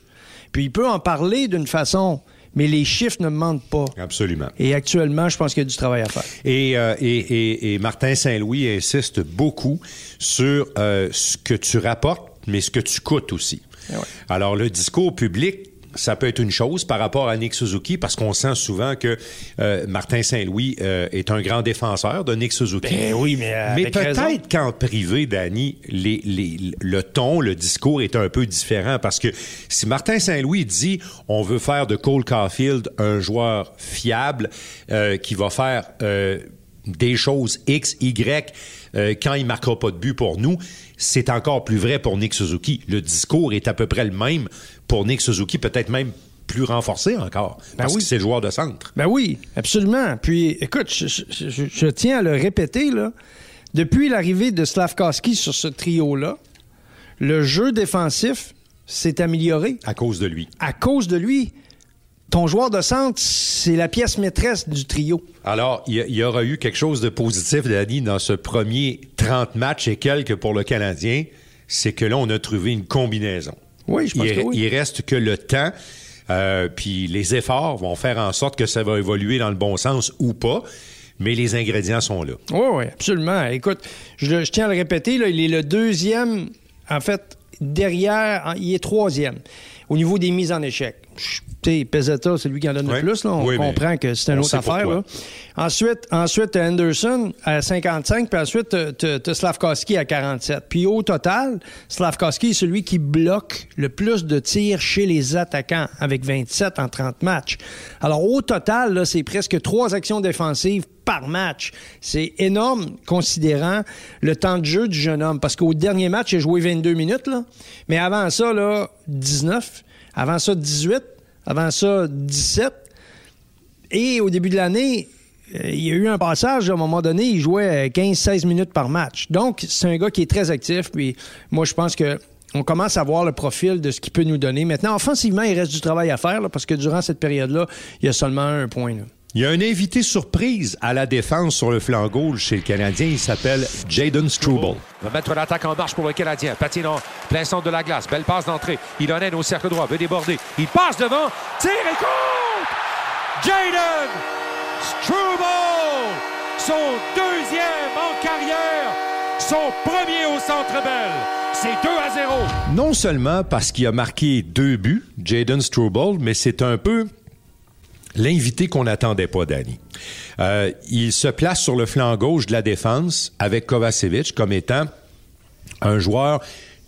Puis il peut en parler d'une façon, mais les chiffres ne mentent pas. Absolument. Et actuellement, je pense qu'il y a du travail à faire. Et, euh, et, Martin Saint-Louis insiste beaucoup sur euh, ce que tu rapportes, mais ce que tu coûtes aussi. Eh Alors, le discours public, ça peut être une chose par rapport à Nick Suzuki parce qu'on sent souvent que euh, Martin Saint-Louis euh, est un grand défenseur de Nick Suzuki. Ben oui, mais, mais peut-être qu'en privé, Danny, le ton, le discours est un peu différent parce que si Martin Saint-Louis dit on veut faire de Cole Caulfield un joueur fiable euh, qui va faire des choses X, Y quand il marquera pas de but pour nous, c'est encore plus vrai pour Nick Suzuki. Le discours est à peu près le même pour Nick Suzuki, peut-être même plus renforcé encore. Ben parce que c'est le joueur de centre. Ben oui, absolument. Puis, écoute, je, tiens à le répéter, là. Depuis l'arrivée de Slavkowski sur ce trio-là, le jeu défensif s'est amélioré. À cause de lui. À cause de lui. Ton joueur de centre, c'est la pièce maîtresse du trio. Alors, il y, aura eu quelque chose de positif, Danny, dans ce premier 30 matchs et quelques pour le Canadien, c'est que là, on a trouvé une combinaison. Oui, je pense il, que oui. Il reste que le temps euh, puis les efforts vont faire en sorte que ça va évoluer dans le bon sens ou pas. Mais les ingrédients sont là. Oui, oui, absolument. Écoute, je, tiens à le répéter, il est le deuxième, en fait, derrière, il est troisième au niveau des mises en échec. Pesetta, c'est lui qui en donne le plus. On comprend que c'est une autre affaire. Ensuite, ensuite, Anderson à 55, puis ensuite, tu as Slavkowski à 47. Puis au total, Slavkowski est celui qui bloque le plus de tirs chez les attaquants, avec 27 en 30 matchs. Alors au total, c'est presque trois actions défensives par match. C'est énorme considérant le temps de jeu du jeune homme. Parce qu'au dernier match, il a joué 22 minutes, là. mais avant ça, là, 19. Avant ça, 18. Avant ça, 17. Et au début de l'année, euh, il y a eu un passage, à un moment donné, il jouait 15-16 minutes par match. Donc, c'est un gars qui est très actif. Puis moi, je pense que on commence à voir le profil de ce qu'il peut nous donner. Maintenant, offensivement, il reste du travail à faire parce que durant cette période-là, il y a seulement un point. Il y a un invité surprise à la défense sur le flanc gauche chez le Canadien. Il s'appelle Jaden Struble. Va mettre l'attaque en marche pour le Canadien. Patine en plein centre de la glace. Belle passe d'entrée. Il en est au cercle droit. Veut déborder. Il passe devant. Tire et compte! Jaden Struble! Son deuxième en carrière. Son premier au centre belle. C'est 2 à 0. Non seulement parce qu'il a marqué deux buts, Jaden Struble, mais c'est un peu l'invité qu'on n'attendait pas, Danny. Euh, il se place sur le flanc gauche de la défense avec Kovacevic comme étant un joueur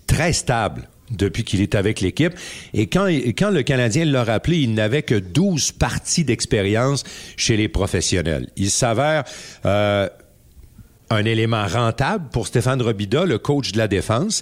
très stable depuis qu'il est avec l'équipe. Et quand, le Canadien l'a rappelé, il n'avait que 12 parties d'expérience chez les professionnels. Il s'avère euh, un élément rentable pour Stéphane Robida, le coach de la défense.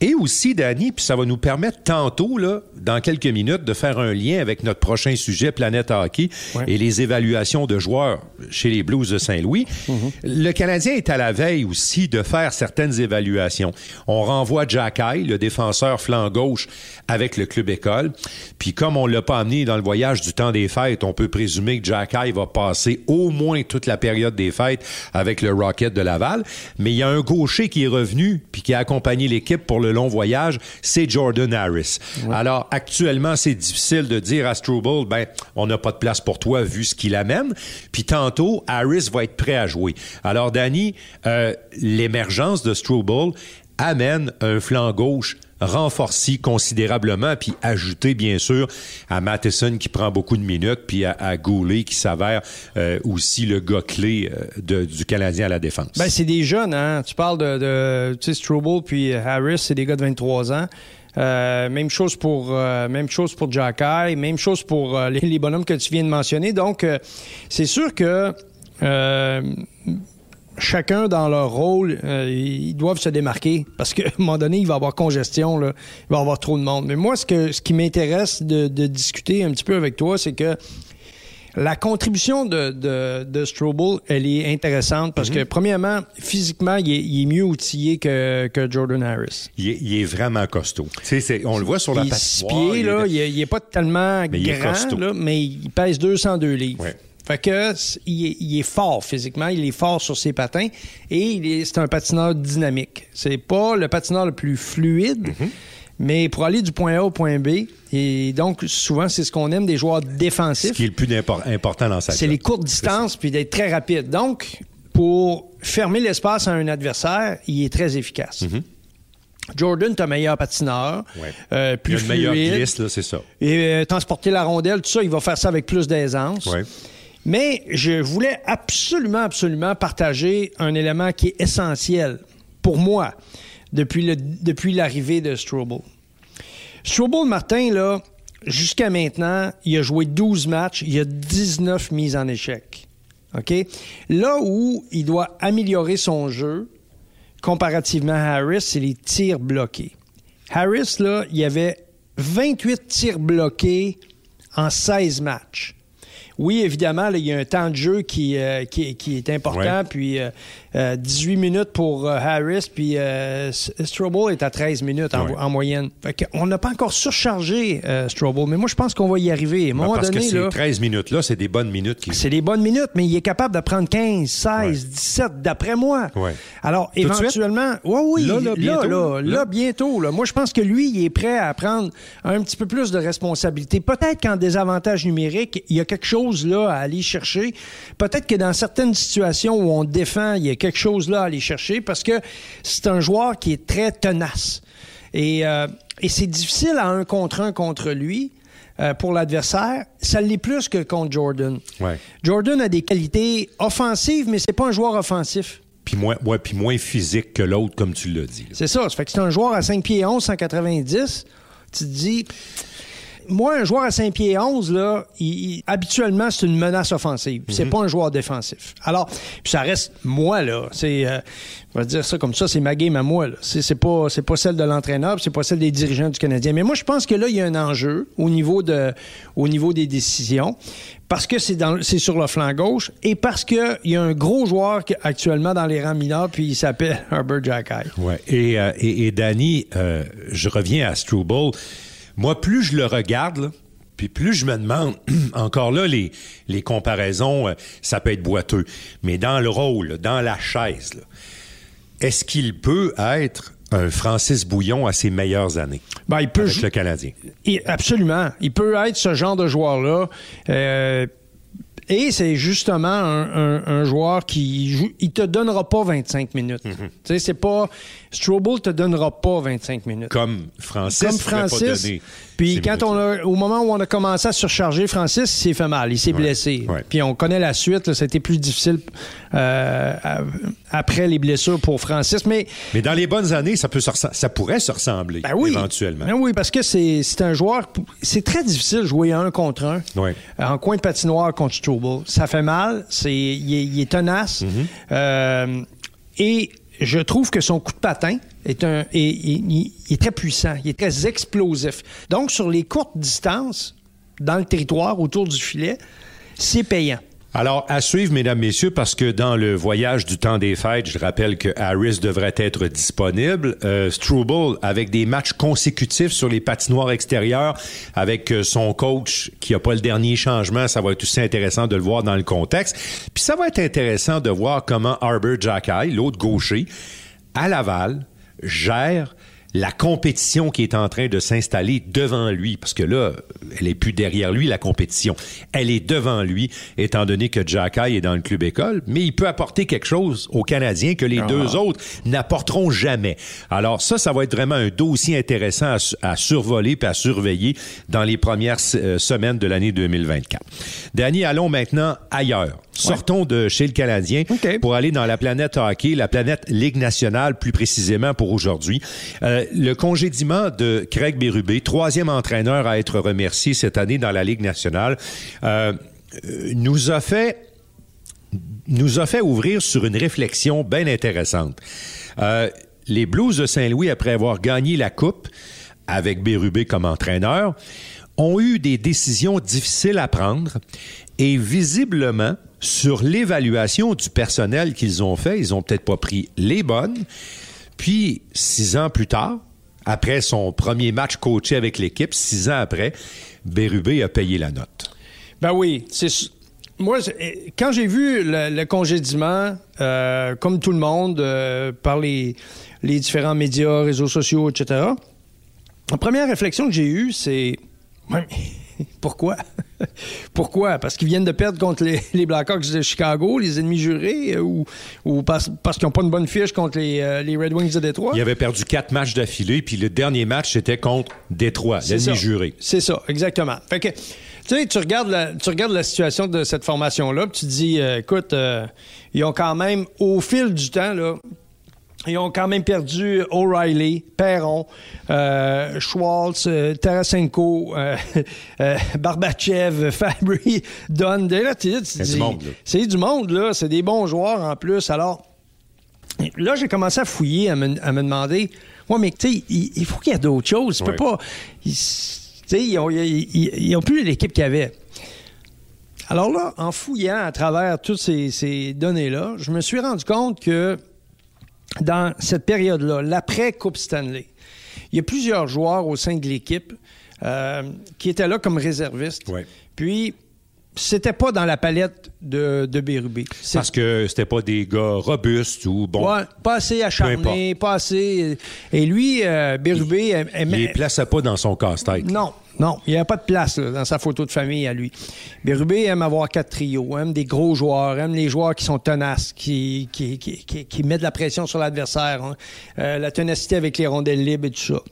Et aussi, Danny, puis ça va nous permettre tantôt, là, dans quelques minutes, de faire un lien avec notre prochain sujet, Planète Hockey, et les évaluations de joueurs chez les Blues de Saint-Louis. Mm-hmm. Le Canadien est à la veille aussi de faire certaines évaluations. On renvoie Jack Eye, le défenseur flanc gauche, avec le club école. Puis comme on l'a pas amené dans le voyage du temps des fêtes, on peut présumer que Jack Eye va passer au moins toute la période des fêtes avec le Rocket de Laval. Mais il y a un gaucher qui est revenu, puis qui a accompagné l'équipe pour le long voyage, c'est Jordan Harris. Alors, actuellement, c'est difficile de dire à Struble, ben, on n'a pas de place pour toi vu ce qu'il amène. Puis tantôt, Harris va être prêt à jouer. Alors, Danny, euh, l'émergence de Struble amène un flanc gauche renforcé considérablement, puis ajouté bien sûr à Matheson qui prend beaucoup de minutes, puis à, Goulet qui s'avère euh, aussi le gars clé euh, du Canadien à la défense. Ben, c'est des jeunes, hein? Tu parles de, de puis Harris, c'est des gars de 23 ans. Euh, même chose pour même chose pour même chose pour les, bonhommes que tu viens de mentionner. Donc, c'est sûr que chacun dans leur rôle, euh, ils doivent se démarquer parce qu'à [LAUGHS] un moment donné, il va y avoir congestion, là, il va y avoir trop de monde. Mais moi, ce, que, ce qui m'intéresse de, discuter un petit peu avec toi, c'est que la contribution de, de, de Strobel, elle est intéressante parce que, mhm. premièrement, physiquement, il est, mieux outillé que, que, Jordan Harris. Il est, vraiment costaud. on le voit sur la patinoire. il, là, il, est, pas tellement grand, mais il pèse 202 livres. Fait que il est, fort physiquement, il est fort sur ses patins et c'est un patineur dynamique. C'est pas le patineur le plus fluide. Mhm. Mais pour aller du point A au point B, et donc souvent c'est ce qu'on aime des joueurs défensifs. Ce qui est le plus important dans sa C'est les courtes distances puis d'être très rapide. Donc pour fermer l'espace à un adversaire, il est très efficace. Mhm. Jordan est un meilleur patineur, euh, plus il a une meilleure glisse, c'est ça. Et euh, transporter la rondelle, tout ça, il va faire ça avec plus d'aisance. Mais je voulais absolument, absolument partager un élément qui est essentiel pour moi depuis, depuis l'arrivée de Strobel. Strobel, Martin, là, jusqu'à maintenant, il a joué 12 matchs, il a 19 mises en échec. OK? Là où il doit améliorer son jeu, comparativement à Harris, c'est les tirs bloqués. Harris, là, il y avait 28 tirs bloqués en 16 matchs. Oui, évidemment, il y a un temps de jeu qui, euh, qui, est important, puis 18 euh, euh, minutes pour Harris, puis Strobel est à 13 minutes en, moyenne. on n'a pas encore surchargé Strobel, mais moi, je pense qu'on va y arriver. À ben, parce que ces 13 minutes-là, c'est des bonnes minutes. C'est des bonnes minutes, mais il est capable de prendre 15, 16, 17, d'après moi. Alors, éventuellement... Oui, oui, là, là, bientôt? Là, bientôt moi, je pense que lui, il est prêt à prendre un petit peu plus de responsabilité. Peut-être qu'en désavantage numérique, il y a quelque chose là à aller chercher. Peut-être que dans certaines situations où on défend, il y a quelque chose là à aller chercher parce que c'est un joueur qui est très tenace. Et, euh, c'est difficile à un contre un contre lui. Euh, pour l'adversaire, ça l'est plus que contre Jordan. Jordan a des qualités offensives, mais c'est pas un joueur offensif. Puis moins, puis moins physique que l'autre, comme tu l'as dit. C'est ça. Ça fait que c'est un joueur à 5 pieds 11, 190. Tu te dis, moi, un joueur à 5 pieds 11, là, habituellement, c'est une menace offensive. C'est mhm. pas un joueur défensif. Alors, puis ça reste moi, là. C'est, euh, on va dire ça comme ça, c'est ma game à moi. C'est, pas, pas celle de l'entraîneur, c'est pas celle des dirigeants du Canadien. Mais moi, je pense que là, il y a un enjeu au niveau, de, au niveau des décisions parce que c'est, sur le flanc gauche et parce qu'il y a un gros joueur actuellement dans les rangs mineurs, puis il s'appelle [LAUGHS] Herbert Jackay. Ouais. Et, euh, et, Danny, euh, je reviens à Struble. Moi, plus je le regarde, puis plus je me demande, [CLEARS THROAT] encore là, les, les comparaisons, euh, ça peut être boiteux, mais dans le rôle, dans la chaise, est-ce qu'il peut être un Francis Bouillon à ses meilleures années ben, il peut avec le Canadien? absolument. Il peut être ce genre de joueur-là. Euh, et c'est justement un, joueur qui joue, il te donnera pas 25 minutes. Mhm. Tu sais, c'est pas Strobel te donnera pas 25 minutes. Comme Francis. Comme Francis. Puis quand on a, au moment où on a commencé à surcharger Francis, il s'est fait mal, il s'est blessé. Puis on connaît la suite, ça a été plus difficile euh, après les blessures pour Francis. Mais, mais dans les bonnes années, ça, peut ça pourrait se ressembler ben éventuellement. Ben oui, parce que c'est un joueur, c'est très difficile de jouer un contre un en coin de patinoire contre Strobel. Ça fait mal, c'est, il, est, tenace. Mm-hmm. Euh, et je trouve que son coup de patin est, un, est, très puissant, il est très explosif. Donc, sur les courtes distances, dans le territoire, autour du filet, c'est payant. Alors, à suivre, mesdames, messieurs, parce que dans le voyage du temps des fêtes, je rappelle que Harris devrait être disponible. Euh, avec des matchs consécutifs sur les patinoires extérieures, avec euh, son coach qui a pas le dernier changement, ça va être aussi intéressant de le voir dans le contexte. Puis ça va être intéressant de voir comment Arbor Jackay, l'autre gaucher, à Laval, gère la compétition qui est en train de s'installer devant lui, parce que là, elle est plus derrière lui, la compétition. Elle est devant lui, étant donné que Jacky est dans le club école, mais il peut apporter quelque chose aux Canadiens que les deux ah. autres n'apporteront jamais. Alors ça, ça va être vraiment un dossier intéressant à, survoler et à surveiller dans les premières euh, semaines de l'année 2024. Danny, allons maintenant ailleurs. Sortons de chez le Canadien pour aller dans la planète hockey, la planète Ligue nationale plus précisément pour aujourd'hui. Euh, le congédiement de Craig Berube, troisième entraîneur à être remercié cette année dans la Ligue nationale, euh, nous a fait nous a fait ouvrir sur une réflexion bien intéressante. Euh, les Blues de Saint-Louis, après avoir gagné la Coupe avec Berube comme entraîneur, ont eu des décisions difficiles à prendre et visiblement, sur l'évaluation du personnel qu'ils ont fait, ils ont peut-être pas pris les bonnes. Puis, six ans plus tard, après son premier match coaché avec l'équipe, six ans après, Bérubé a payé la note. Ben oui, c'est moi, quand j'ai vu le, congédiement, euh, comme tout le monde, euh, par les, différents médias, réseaux sociaux, etc., la première réflexion que j'ai eue, c'est [LAUGHS] Pourquoi? [LAUGHS] Pourquoi? Parce qu'ils viennent de perdre contre les, Blackhawks de Chicago, les ennemis jurés, euh, ou, parce, qu'ils n'ont pas une bonne fiche contre euh, les, Red Wings de Détroit? Ils avaient perdu quatre matchs d'affilée, puis le dernier match, c'était contre Détroit, l'ennemi juré. C'est ça, exactement. Fait que, tu sais, tu regardes la, tu regardes la situation de cette formation-là, puis tu te dis, euh, écoute, ils ont quand même, au fil du temps, là, ils ont quand même perdu O'Reilly, Perron, euh, Schwartz, euh, Tarasenko, euh, [LAUGHS] euh Barbachev, [LAUGHS] Fabry, Dunn. C'est du monde. C'est du monde, là. C'est des bons joueurs en plus. Alors, là, j'ai commencé à fouiller, à me, demander, ouais, mais tu sais, il, faut qu'il y ait d'autres choses. Tu peux pas ils n'ont plus l'équipe qu'il y avait. Alors là, en fouillant à travers toutes ces, données-là, je me suis rendu compte que dans cette période-là, l'après-Coupe Stanley, il y a plusieurs joueurs au sein de l'équipe euh, qui étaient là comme réservistes. Puis, c'était pas dans la palette de, de Bérubé. Parce que c'était pas des gars robustes ou bon. pas assez acharnés, pas assez. Et lui, euh, Bérubé. Il, ne les plaçait pas dans son casse-tête. Non, non, il n'y a pas de place dans sa photo de famille à lui. Bérubé aime avoir quatre trios, aime des gros joueurs, aime les joueurs qui sont tenaces, qui, mettent de la pression sur l'adversaire, hein. euh, la ténacité avec les rondelles libres et tout ça.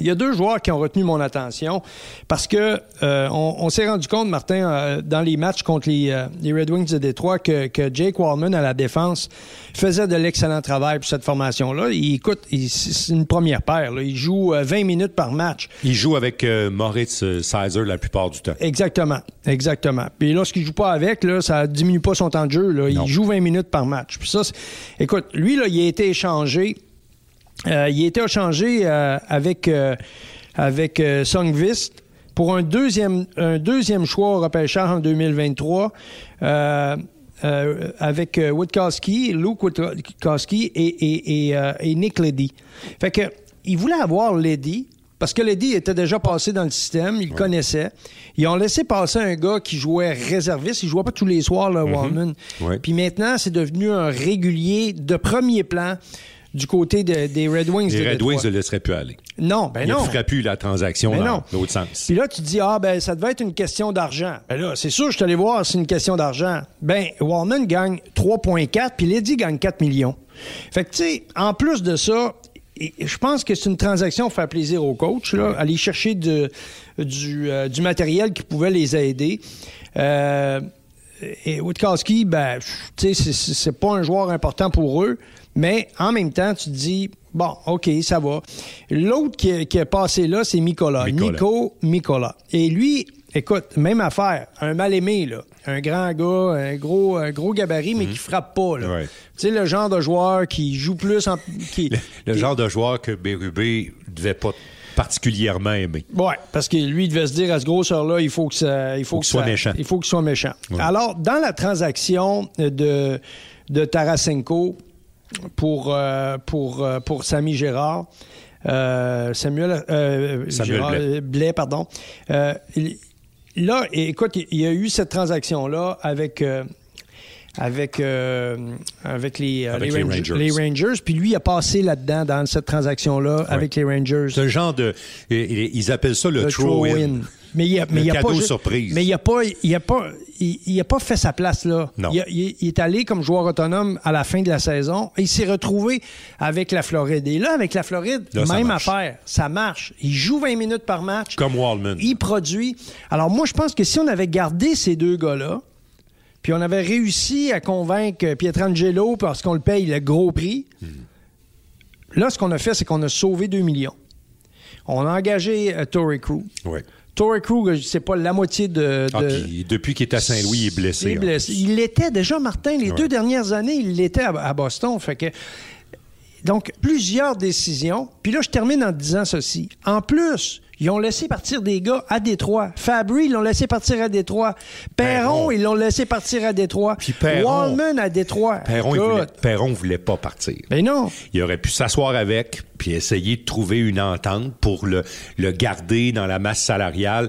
Il y a deux joueurs qui ont retenu mon attention parce que euh, on, s'est rendu compte, Martin, euh, dans les matchs contre les, euh, les, Red Wings de Détroit, que, que Jake Wallman à la défense faisait de l'excellent travail pour cette formation-là. Il écoute, c'est une première paire. Il joue 20 minutes par match. Il joue avec Moritz Sizer la plupart du temps. Exactement, exactement. Puis lorsqu'il joue pas avec, là, ça diminue pas son temps de jeu. Là. Il joue 20 minutes par match. Puis ça, écoute, lui là, il a été échangé euh, il été échangé euh, avec, euh, avec Songvist pour un deuxième, un deuxième choix au repêchage en 2023 avec Witkowski, Luke Witkowski et, et, Nick Leddy. Fait que, il voulait avoir Leddy, parce que Leddy était déjà passé dans le système, il le connaissait. Ils ont laissé passer un gars qui jouait réserviste, il jouait pas tous les soirs, le mm Puis maintenant, c'est devenu un régulier de premier plan du côté des Red Wings. Les Red Wings ne laisseraient plus aller. Non, ben non. Ils ne plus la transaction ben dans l'autre sens. Puis là, tu dis, ah, ben, ça devait être une question d'argent. Ben là, c'est sûr, je suis allé voir, c'est une question d'argent. Ben, Wallman gagne 3,4, puis Lady gagne 4 millions. Fait que, tu sais, en plus de ça, je pense que c'est une transaction pour faire plaisir aux coachs, là, aller chercher de, du, euh, du, matériel qui pouvait les aider. Euh, et Witkowski, ben, tu sais, c'est pas un joueur important pour eux. Mais en même temps, tu te dis, bon, OK, ça va. L'autre qui, est passé là, c'est Nicolas. Nico Nicolas. Et lui, écoute, même affaire, un mal-aimé, là. Un grand gars, un gros, gros gabarit, mais mhm. qui frappe pas. Là. Tu sais, le genre de joueur qui joue plus en. Qui, le, genre de joueur que Bérubé devait pas particulièrement aimer. Oui, parce que lui, il devait se dire à ce grosseur-là, il faut que ça. Il faut, que, soit méchant. Il faut qu'il soit méchant. Alors, dans la transaction de, de Tarasenko, pour, euh, pour, euh, pour Samy Gérard. Euh, Samuel, Samuel Blais. pardon. là, écoute, il y a eu cette transaction-là avec avec, avec, les, les, Rangers. Puis lui, il a passé là-dedans, dans cette transaction-là, avec les Rangers. C'est un genre de. Ils appellent ça le, throw-in. Mais il a, mais il a pas surprise. Mais il a pas, il a pas, il, a pas fait sa place là. Non. Il, est allé comme joueur autonome à la fin de la saison et il s'est retrouvé avec la Floride. Et là, avec la Floride, même affaire, ça marche. Il joue 20 minutes par match. Comme Wallman. Il produit. Alors moi, je pense que si on avait gardé ces deux gars-là, puis on avait réussi à convaincre Pietrangelo parce qu'on le paye le gros prix. Là, ce qu'on a fait, c'est qu'on a sauvé 2 millions. On a engagé uh, Torrey Crew. Oui. Torrey Krug, c'est pas la moitié de. Ah, depuis qu'il est à Saint-Louis, il est blessé. Il, blessé. il l'était déjà, Martin. Les deux dernières années, il l'était à, Boston. Fait que. Donc, plusieurs décisions. Puis là, je termine en disant ceci. En plus, ils ont laissé partir des gars à Détroit. Fabry, ils l'ont laissé partir à Détroit. Perron, ils l'ont laissé partir à Détroit. Puis Perron, Wallman à Détroit. Perron, il voulait, Perron voulait pas partir. Mais ben non. Il aurait pu s'asseoir avec puis essayer de trouver une entente pour le, le garder dans la masse salariale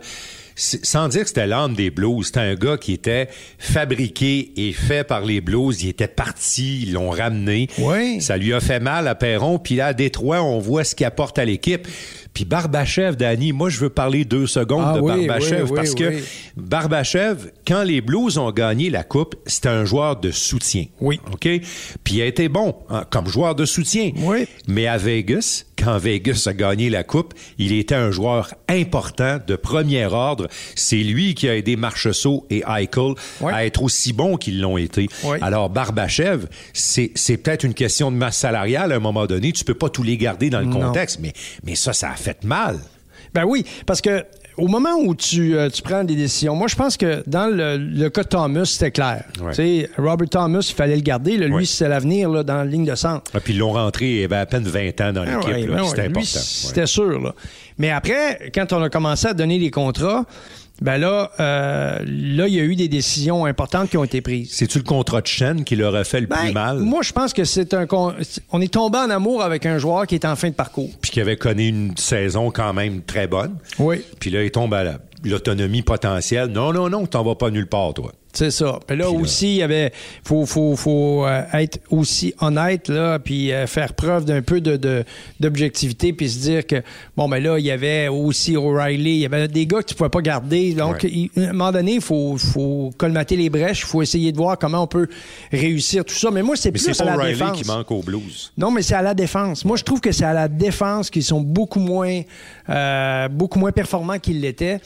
sans dire que c'était l'âme des Blues, c'était un gars qui était fabriqué et fait par les Blues. Il était parti, ils l'ont ramené. Oui. Ça lui a fait mal à Perron. Puis là, à Détroit, on voit ce qu'il apporte à l'équipe. Puis Barbachev, Danny, moi, je veux parler deux secondes ah de Barbachev parce que Barbachev, quand les Blues ont gagné la Coupe, c'était un joueur de soutien. Oui. OK? Puis il a été bon hein, comme joueur de soutien. Oui. Mais à Vegas, quand Vegas a gagné la Coupe, il était un joueur important de premier ordre. C'est lui qui a aidé Marchessault et Eichel à être aussi bons qu'ils l'ont été. Alors, Barbachev, c'est peut-être une question de masse salariale à un moment donné. Tu peux pas tous les garder dans le contexte, mais, mais ça, ça a fait mal. Ben oui, parce que au moment où tu, euh, tu, prends des décisions, moi, je pense que dans le, le cas Thomas, c'était clair. Robert Thomas, il fallait le garder. lui, c'est l'avenir dans la ligne de centre. Ah, puis ils l'ont rentré, il avait à peine 20 ans dans ah l'équipe. Ben c'était important. C'était sûr. Là. Mais après, quand on a commencé à donner les contrats, ben là, euh, là, il y a eu des décisions importantes qui ont été prises. C'est-tu le contrat de chaîne qui leur a fait le plus ben, mal? Moi, je pense que c'est un. On est tombé en amour avec un joueur qui est en fin de parcours. Puis qui avait connu une saison quand même très bonne. Oui. Puis là, il tombe à l'autonomie potentielle. Non, non, non, t'en vas pas nulle part, toi. C'est ça. Puis là aussi, il y avait faut faut faut euh, être aussi honnête là, puis euh, faire preuve d'un peu de d'objectivité, puis se dire que bon ben là il y avait aussi O'Reilly, il y avait des gars que tu pouvais pas garder. Donc à un moment donné, il faut faut colmater les brèches, il faut essayer de voir comment on peut réussir tout ça. Mais moi c'est plus à la défense. qui manque au Blues. Non, mais c'est à la défense. Moi je trouve que c'est à la défense qu'ils sont beaucoup moins euh, beaucoup moins performants qu'ils l'étaient.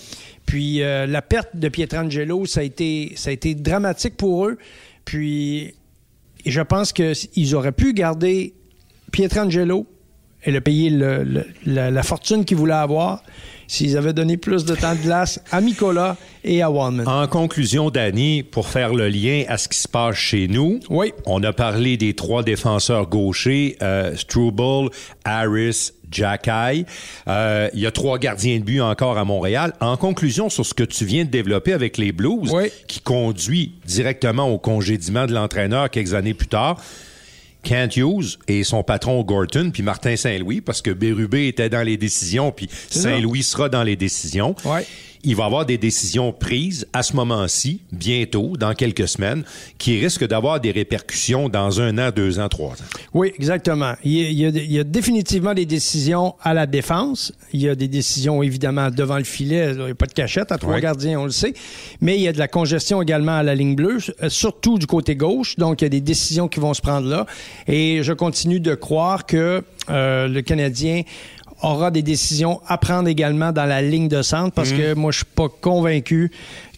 Puis euh, la perte de Pietrangelo, ça a été, ça a été dramatique pour eux. Puis je pense qu'ils auraient pu garder Pietrangelo et le payer la, fortune qu'ils voulaient avoir s'ils avaient donné plus de temps de glace à Nicolas et à Wallman. En conclusion, Danny, pour faire le lien à ce qui se passe chez nous, oui. on a parlé des trois défenseurs gauchers, euh, Struble, Harris, Jack euh, il y a trois gardiens de but encore à Montréal. En conclusion sur ce que tu viens de développer avec les Blues, qui conduit directement au congédiement de l'entraîneur quelques années plus tard, Kent Hughes et son patron Gorton, puis Martin Saint-Louis, parce que Bérubé était dans les décisions, puis Saint-Louis sera dans les décisions il va y avoir des décisions prises à ce moment-ci, bientôt, dans quelques semaines, qui risquent d'avoir des répercussions dans un an, deux ans, trois ans. Oui, exactement. Il y, a, définitivement des décisions à la défense. Il y a des décisions, évidemment, devant le filet. Il n'y a pas de cachette à trois gardiens, on le sait. Mais il y a de la congestion également à la ligne bleue, euh, surtout du côté gauche. Donc, il y a des décisions qui vont se prendre là. Et je continue de croire que euh, le Canadien aura des décisions à prendre également dans la ligne de centre parce mmh. que moi, je suis pas convaincu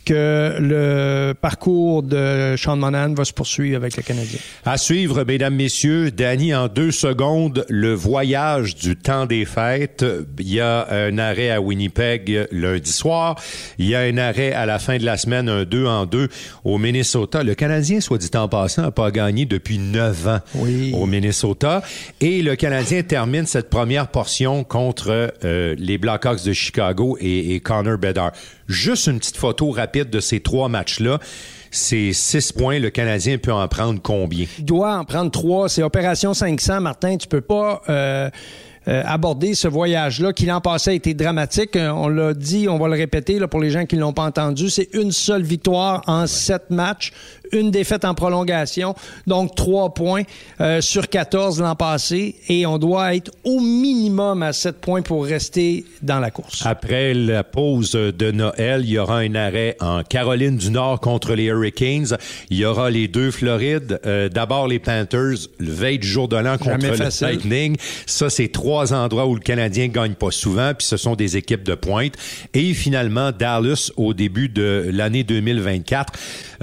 que le parcours de Sean Monahan va se poursuivre avec le Canadien. À suivre, mesdames, messieurs. Danny, en deux secondes, le voyage du temps des fêtes. Il y a un arrêt à Winnipeg lundi soir. Il y a un arrêt à la fin de la semaine, un 2 en 2 au Minnesota. Le Canadien, soit dit en passant, n'a pas gagné depuis neuf ans au Minnesota. Et le Canadien termine cette première portion contre euh, les Blackhawks de Chicago et, et Connor Bedard. Juste une petite photo rapide de ces trois matchs-là. C'est six points. Le Canadien peut en prendre combien? Il doit en prendre trois. C'est opération 500, Martin. Tu peux pas... Euh, euh, aborder ce voyage-là qui l'an passé a été dramatique. Euh, on l'a dit, on va le répéter pour les gens qui ne l'ont pas entendu. C'est une seule victoire en sept matchs, une défaite en prolongation, donc trois points euh, sur 14 l'an passé. Et on doit être au minimum à sept points pour rester dans la course. Après la pause de Noël, il y aura un arrêt en Caroline du Nord contre les Hurricanes. Il y aura les deux Florides. D'abord les Panthers, le veille du jour de l'an contre le Lightning. Ça, c'est trois trois endroits où le Canadien gagne pas souvent, puis ce sont des équipes de pointe. Et finalement, Dallas au début de l'année 2024.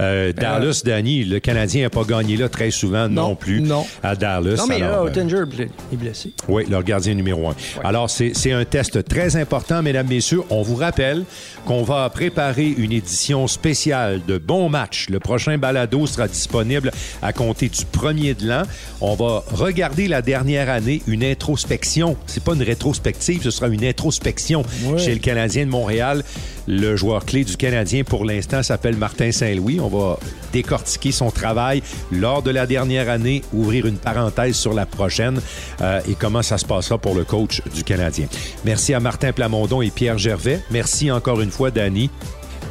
Euh, Dallas, Danny, le Canadien n'a pas gagné là très souvent non, plus non. à Dallas. Non, mais là, Ottinger est blessé. Oui, leur gardien numéro un. Alors, c'est un test très important, mesdames, messieurs. On vous rappelle qu'on va préparer une édition spéciale de Bon Match. Le prochain balado sera disponible à compter du premier de l'an. On va regarder la dernière année, une introspection. C'est pas une rétrospective, ce sera une introspection chez le Canadien de Montréal. Le joueur clé du Canadien pour l'instant s'appelle Martin Saint-Louis. On va décortiquer son travail lors de la dernière année, ouvrir une parenthèse sur la prochaine euh, et comment ça se passera pour le coach du Canadien. Merci à Martin Plamondon et Pierre Gervais. Merci encore une fois, Danny.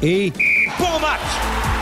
Et bon match!